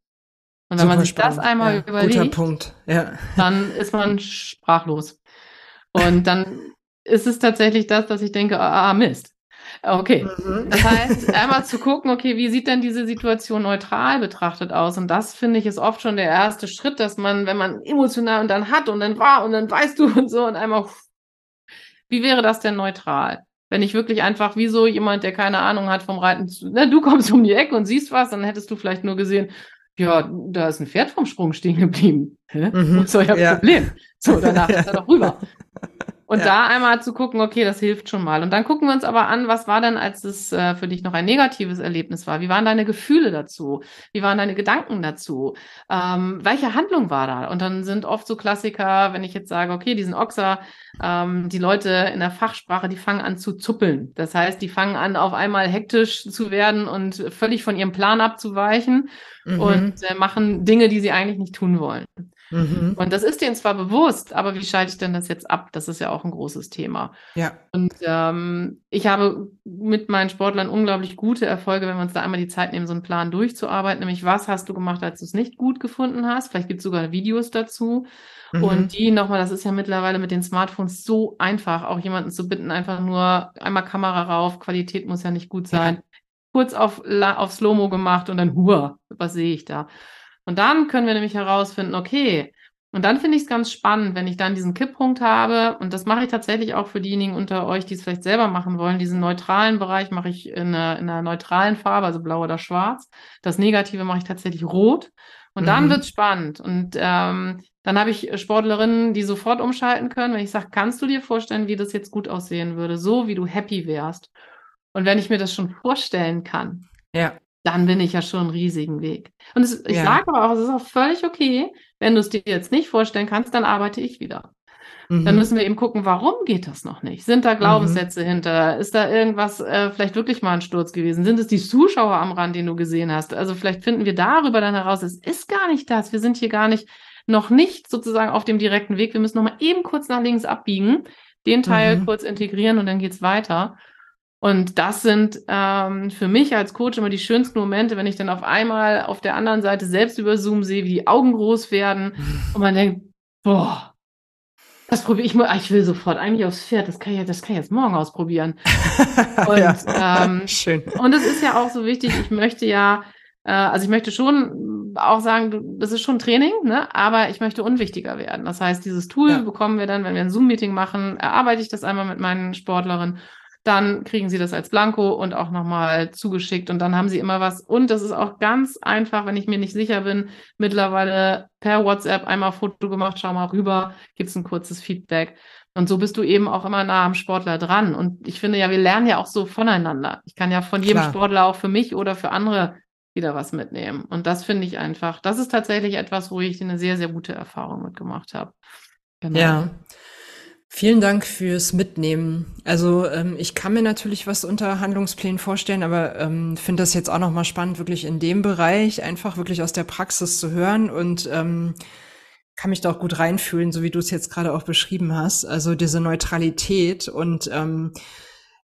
Und wenn Super man sich spannend. das einmal ja, überlegt, ja. dann ist man sprachlos. Und dann ist es tatsächlich das, dass ich denke, ah, Mist. Okay. Mhm. Das heißt, einmal zu gucken, okay, wie sieht denn diese Situation neutral betrachtet aus? Und das finde ich ist oft schon der erste Schritt, dass man, wenn man emotional und dann hat und dann war und dann weißt du und so und einmal, wie wäre das denn neutral? Wenn ich wirklich einfach wie so jemand, der keine Ahnung hat vom Reiten, ne, du kommst um die Ecke und siehst was, dann hättest du vielleicht nur gesehen, ja, da ist ein Pferd vom Sprung stehen geblieben. Hä? Mhm, Was ist euer ja. Problem? So, danach ist er doch rüber. Und ja. da einmal zu gucken, okay, das hilft schon mal. Und dann gucken wir uns aber an, was war denn, als es äh, für dich noch ein negatives Erlebnis war? Wie waren deine Gefühle dazu? Wie waren deine Gedanken dazu? Ähm, welche Handlung war da? Und dann sind oft so Klassiker, wenn ich jetzt sage, okay, diesen Ochser, ähm, die Leute in der Fachsprache, die fangen an zu zuppeln. Das heißt, die fangen an, auf einmal hektisch zu werden und völlig von ihrem Plan abzuweichen mhm. und äh, machen Dinge, die sie eigentlich nicht tun wollen. Mhm. Und das ist denen zwar bewusst, aber wie schalte ich denn das jetzt ab? Das ist ja auch ein großes Thema. Ja. Und ähm, ich habe mit meinen Sportlern unglaublich gute Erfolge, wenn wir uns da einmal die Zeit nehmen, so einen Plan durchzuarbeiten. Nämlich, was hast du gemacht, als du es nicht gut gefunden hast? Vielleicht gibt es sogar Videos dazu. Mhm. Und die nochmal, das ist ja mittlerweile mit den Smartphones so einfach, auch jemanden zu bitten, einfach nur einmal Kamera rauf, Qualität muss ja nicht gut sein. Ja. Kurz auf, auf Slow-Mo gemacht und dann, hua, was sehe ich da? Und dann können wir nämlich herausfinden, okay, und dann finde ich es ganz spannend, wenn ich dann diesen Kipppunkt habe, und das mache ich tatsächlich auch für diejenigen unter euch, die es vielleicht selber machen wollen, diesen neutralen Bereich mache ich in einer, in einer neutralen Farbe, also blau oder schwarz. Das Negative mache ich tatsächlich rot. Und mhm. dann wird es spannend. Und ähm, dann habe ich Sportlerinnen, die sofort umschalten können, wenn ich sage, kannst du dir vorstellen, wie das jetzt gut aussehen würde, so wie du happy wärst. Und wenn ich mir das schon vorstellen kann, ja dann bin ich ja schon einen riesigen Weg. Und es, ich ja. sage aber auch, es ist auch völlig okay, wenn du es dir jetzt nicht vorstellen kannst, dann arbeite ich wieder. Mhm. Dann müssen wir eben gucken, warum geht das noch nicht? Sind da Glaubenssätze mhm. hinter? Ist da irgendwas äh, vielleicht wirklich mal ein Sturz gewesen? Sind es die Zuschauer am Rand, den du gesehen hast? Also vielleicht finden wir darüber dann heraus, es ist gar nicht das. Wir sind hier gar nicht, noch nicht sozusagen auf dem direkten Weg. Wir müssen noch mal eben kurz nach links abbiegen, den Teil mhm. kurz integrieren und dann geht's weiter. Und das sind ähm, für mich als Coach immer die schönsten Momente, wenn ich dann auf einmal auf der anderen Seite selbst über Zoom sehe, wie die Augen groß werden und man denkt, boah, das probiere ich mal, ah, ich will sofort eigentlich aufs Pferd, das kann ich, das kann ich jetzt morgen ausprobieren. und, ja. ähm, Schön. und es ist ja auch so wichtig, ich möchte ja, äh, also ich möchte schon auch sagen, das ist schon Training, ne? aber ich möchte unwichtiger werden. Das heißt, dieses Tool ja. bekommen wir dann, wenn wir ein Zoom-Meeting machen, erarbeite ich das einmal mit meinen Sportlerinnen dann kriegen sie das als Blanko und auch nochmal zugeschickt und dann haben sie immer was. Und das ist auch ganz einfach, wenn ich mir nicht sicher bin, mittlerweile per WhatsApp einmal Foto gemacht, schau mal rüber, gibt's ein kurzes Feedback. Und so bist du eben auch immer nah am Sportler dran. Und ich finde ja, wir lernen ja auch so voneinander. Ich kann ja von jedem Klar. Sportler auch für mich oder für andere wieder was mitnehmen. Und das finde ich einfach, das ist tatsächlich etwas, wo ich eine sehr, sehr gute Erfahrung mitgemacht habe. Genau. Ja. Vielen Dank fürs Mitnehmen. Also ähm, ich kann mir natürlich was unter Handlungsplänen vorstellen, aber ähm, finde das jetzt auch nochmal spannend, wirklich in dem Bereich einfach wirklich aus der Praxis zu hören und ähm, kann mich da auch gut reinfühlen, so wie du es jetzt gerade auch beschrieben hast. Also diese Neutralität und ähm,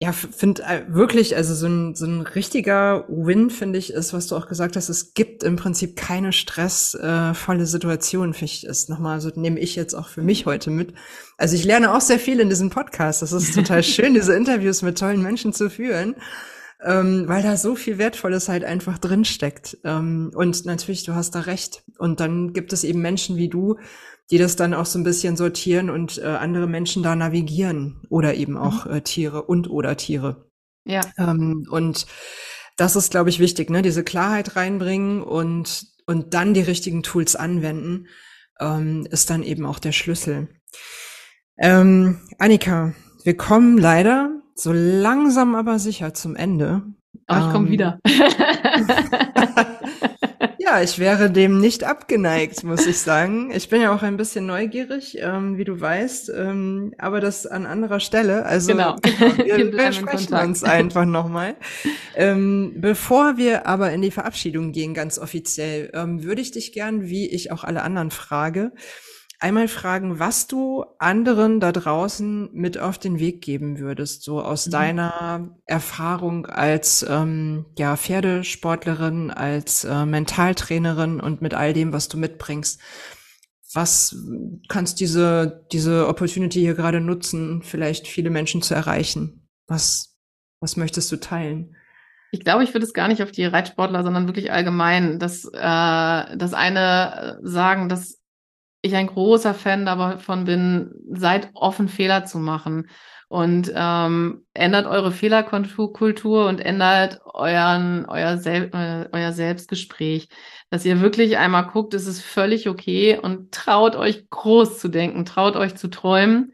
ja, finde äh, wirklich, also so ein, so ein richtiger Win, finde ich, ist, was du auch gesagt hast, es gibt im Prinzip keine stressvolle Situation, finde ich, ist nochmal, so nehme ich jetzt auch für mich heute mit. Also ich lerne auch sehr viel in diesem Podcast. Das ist total schön, diese Interviews mit tollen Menschen zu führen, ähm, weil da so viel Wertvolles halt einfach drinsteckt. Ähm, und natürlich, du hast da recht. Und dann gibt es eben Menschen wie du, die das dann auch so ein bisschen sortieren und äh, andere Menschen da navigieren oder eben auch mhm. äh, Tiere und oder Tiere. Ja. Ähm, und das ist, glaube ich, wichtig, ne? Diese Klarheit reinbringen und und dann die richtigen Tools anwenden, ähm, ist dann eben auch der Schlüssel. Ähm, Annika, wir kommen leider so langsam aber sicher zum Ende. Aber ich komme ähm, wieder. Ja, ich wäre dem nicht abgeneigt, muss ich sagen. Ich bin ja auch ein bisschen neugierig, ähm, wie du weißt, ähm, aber das an anderer Stelle. Also genau. wir, wir sprechen uns einfach nochmal. Ähm, bevor wir aber in die Verabschiedung gehen, ganz offiziell, ähm, würde ich dich gern, wie ich auch alle anderen frage, einmal fragen, was du anderen da draußen mit auf den Weg geben würdest, so aus mhm. deiner Erfahrung als ähm, ja, Pferdesportlerin, als äh, Mentaltrainerin und mit all dem, was du mitbringst. Was kannst diese, diese Opportunity hier gerade nutzen, vielleicht viele Menschen zu erreichen? Was, was möchtest du teilen? Ich glaube, ich würde es gar nicht auf die Reitsportler, sondern wirklich allgemein, dass äh, das eine sagen, dass ich ein großer Fan davon bin, seid offen, Fehler zu machen. Und ähm, ändert eure Fehlerkultur und ändert euren, euer, Sel äh, euer Selbstgespräch. Dass ihr wirklich einmal guckt, es ist völlig okay und traut euch groß zu denken, traut euch zu träumen.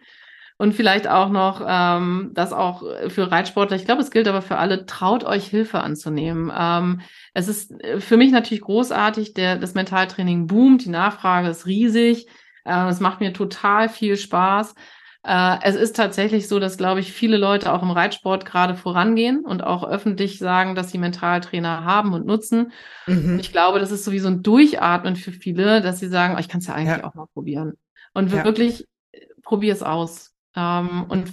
Und vielleicht auch noch, ähm, das auch für Reitsportler, ich glaube, es gilt aber für alle, traut euch Hilfe anzunehmen. Ähm, es ist äh, für mich natürlich großartig, der, das Mentaltraining boomt, die Nachfrage ist riesig. Äh, es macht mir total viel Spaß. Äh, es ist tatsächlich so, dass, glaube ich, viele Leute auch im Reitsport gerade vorangehen und auch öffentlich sagen, dass sie Mentaltrainer haben und nutzen. Mhm. Ich glaube, das ist so wie so ein Durchatmen für viele, dass sie sagen, oh, ich kann es ja eigentlich ja. auch mal probieren. Und ja. wirklich, äh, probier es aus. Ähm, und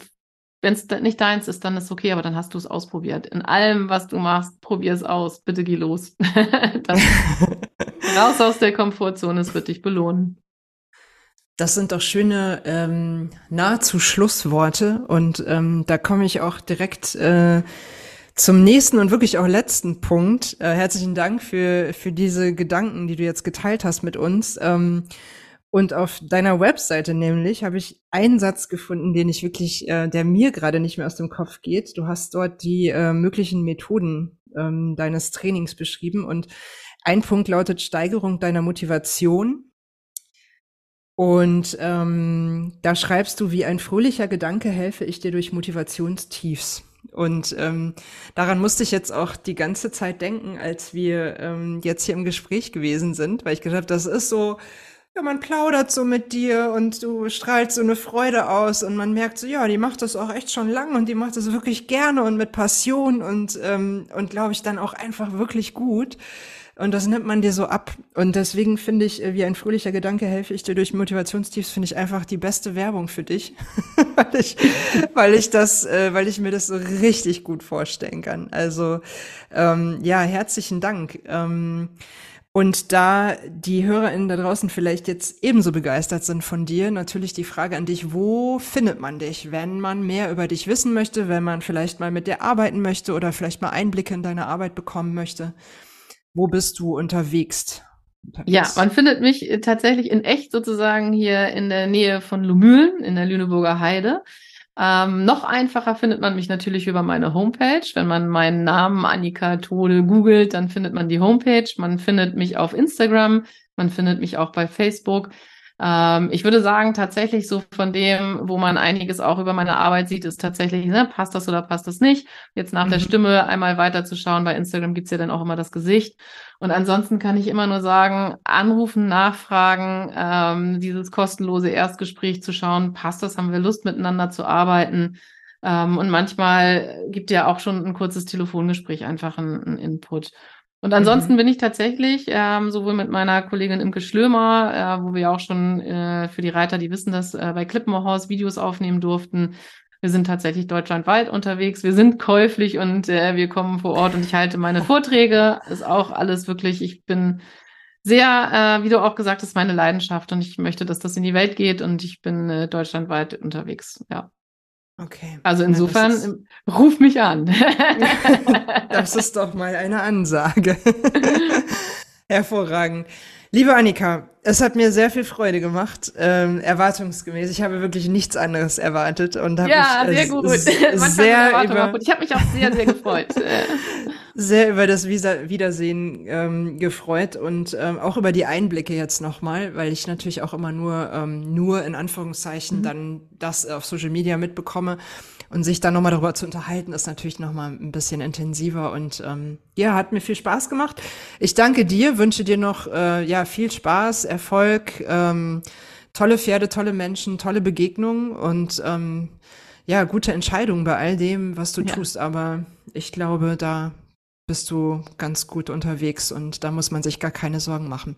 wenn es nicht deins ist, dann ist okay, aber dann hast du es ausprobiert. In allem, was du machst, probier es aus. Bitte geh los. raus aus der Komfortzone, es wird dich belohnen. Das sind doch schöne ähm, nahezu Schlussworte und ähm, da komme ich auch direkt äh, zum nächsten und wirklich auch letzten Punkt. Äh, herzlichen Dank für, für diese Gedanken, die du jetzt geteilt hast mit uns. Ähm, und auf deiner Webseite nämlich habe ich einen Satz gefunden, den ich wirklich, äh, der mir gerade nicht mehr aus dem Kopf geht. Du hast dort die äh, möglichen Methoden ähm, deines Trainings beschrieben und ein Punkt lautet Steigerung deiner Motivation und ähm, da schreibst du, wie ein fröhlicher Gedanke helfe ich dir durch Motivationstiefs. Und ähm, daran musste ich jetzt auch die ganze Zeit denken, als wir ähm, jetzt hier im Gespräch gewesen sind, weil ich gedacht habe, das ist so, ja, man plaudert so mit dir und du strahlst so eine Freude aus und man merkt so, ja, die macht das auch echt schon lang und die macht das wirklich gerne und mit Passion und, ähm, und glaube ich dann auch einfach wirklich gut. Und das nimmt man dir so ab. Und deswegen finde ich, äh, wie ein fröhlicher Gedanke helfe ich dir durch Motivationstiefs, finde ich einfach die beste Werbung für dich. weil ich, weil ich das, äh, weil ich mir das so richtig gut vorstellen kann. Also, ähm, ja, herzlichen Dank. Ähm, und da die HörerInnen da draußen vielleicht jetzt ebenso begeistert sind von dir, natürlich die Frage an dich, wo findet man dich, wenn man mehr über dich wissen möchte, wenn man vielleicht mal mit dir arbeiten möchte oder vielleicht mal Einblicke in deine Arbeit bekommen möchte? Wo bist du unterwegs? Ja, man findet mich äh, tatsächlich in echt sozusagen hier in der Nähe von Lumülen in der Lüneburger Heide. Ähm, noch einfacher findet man mich natürlich über meine Homepage. Wenn man meinen Namen Annika Tode googelt, dann findet man die Homepage. Man findet mich auf Instagram, man findet mich auch bei Facebook. Ähm, ich würde sagen, tatsächlich so von dem, wo man einiges auch über meine Arbeit sieht, ist tatsächlich, ne, passt das oder passt das nicht. Jetzt nach mhm. der Stimme einmal weiterzuschauen. Bei Instagram gibt's ja dann auch immer das Gesicht. Und ansonsten kann ich immer nur sagen, anrufen, nachfragen, ähm, dieses kostenlose Erstgespräch zu schauen, passt das, haben wir Lust miteinander zu arbeiten. Ähm, und manchmal gibt ja auch schon ein kurzes Telefongespräch einfach einen Input. Und ansonsten mhm. bin ich tatsächlich ähm, sowohl mit meiner Kollegin Imke Schlömer, äh, wo wir auch schon äh, für die Reiter, die wissen das, äh, bei Klippenhaus Videos aufnehmen durften. Wir sind tatsächlich deutschlandweit unterwegs. Wir sind käuflich und äh, wir kommen vor Ort und ich halte meine Vorträge. Ist auch alles wirklich, ich bin sehr, äh, wie du auch gesagt hast, meine Leidenschaft und ich möchte, dass das in die Welt geht und ich bin äh, deutschlandweit unterwegs. Ja. Okay. Also insofern, ja, ist, ruf mich an. das ist doch mal eine Ansage. Hervorragend. Liebe Annika, es hat mir sehr viel Freude gemacht, ähm, erwartungsgemäß. Ich habe wirklich nichts anderes erwartet und habe ja, mich äh, sehr gut. sehr über, ich habe mich auch sehr sehr gefreut. sehr über das Wiedersehen ähm, gefreut und ähm, auch über die Einblicke jetzt nochmal, weil ich natürlich auch immer nur ähm, nur in Anführungszeichen mhm. dann das auf Social Media mitbekomme und sich dann nochmal darüber zu unterhalten, ist natürlich nochmal ein bisschen intensiver und ähm, ja, hat mir viel Spaß gemacht. Ich danke dir, wünsche dir noch äh, ja viel Spaß, Erfolg, ähm, tolle Pferde, tolle Menschen, tolle Begegnungen und ähm, ja, gute Entscheidungen bei all dem, was du ja. tust. Aber ich glaube, da bist du ganz gut unterwegs und da muss man sich gar keine Sorgen machen.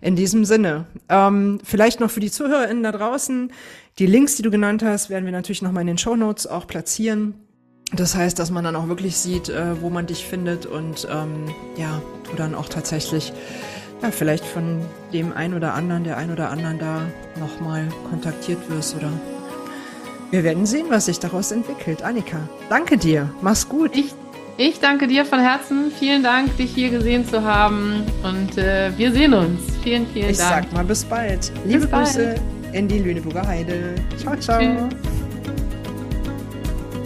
In diesem Sinne, ähm, vielleicht noch für die ZuhörerInnen da draußen, die Links, die du genannt hast, werden wir natürlich nochmal in den Show Notes auch platzieren. Das heißt, dass man dann auch wirklich sieht, äh, wo man dich findet und ähm, ja, du dann auch tatsächlich ja, vielleicht von dem ein oder anderen, der ein oder anderen da nochmal kontaktiert wirst oder wir werden sehen, was sich daraus entwickelt. Annika, danke dir. Mach's gut. Ich Ich danke dir von Herzen. Vielen Dank, dich hier gesehen zu haben. Und äh, wir sehen uns. Vielen, vielen ich Dank. Ich sag mal bis bald. Liebe bis Grüße bald. in die Lüneburger Heide. Ciao, ciao. Tschüss.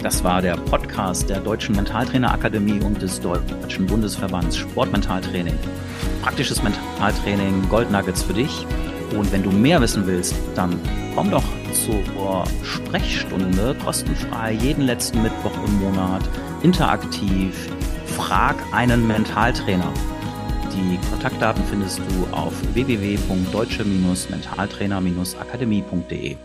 Das war der Podcast der Deutschen Mentaltrainerakademie und des Deutschen Bundesverbands Sportmentaltraining. Praktisches Mentaltraining, Gold Nuggets für dich. Und wenn du mehr wissen willst, dann komm doch zur Sprechstunde kostenfrei jeden letzten Mittwoch im Monat interaktiv. Frag einen Mentaltrainer. Die Kontaktdaten findest du auf www.deutsche-mentaltrainer-akademie.de.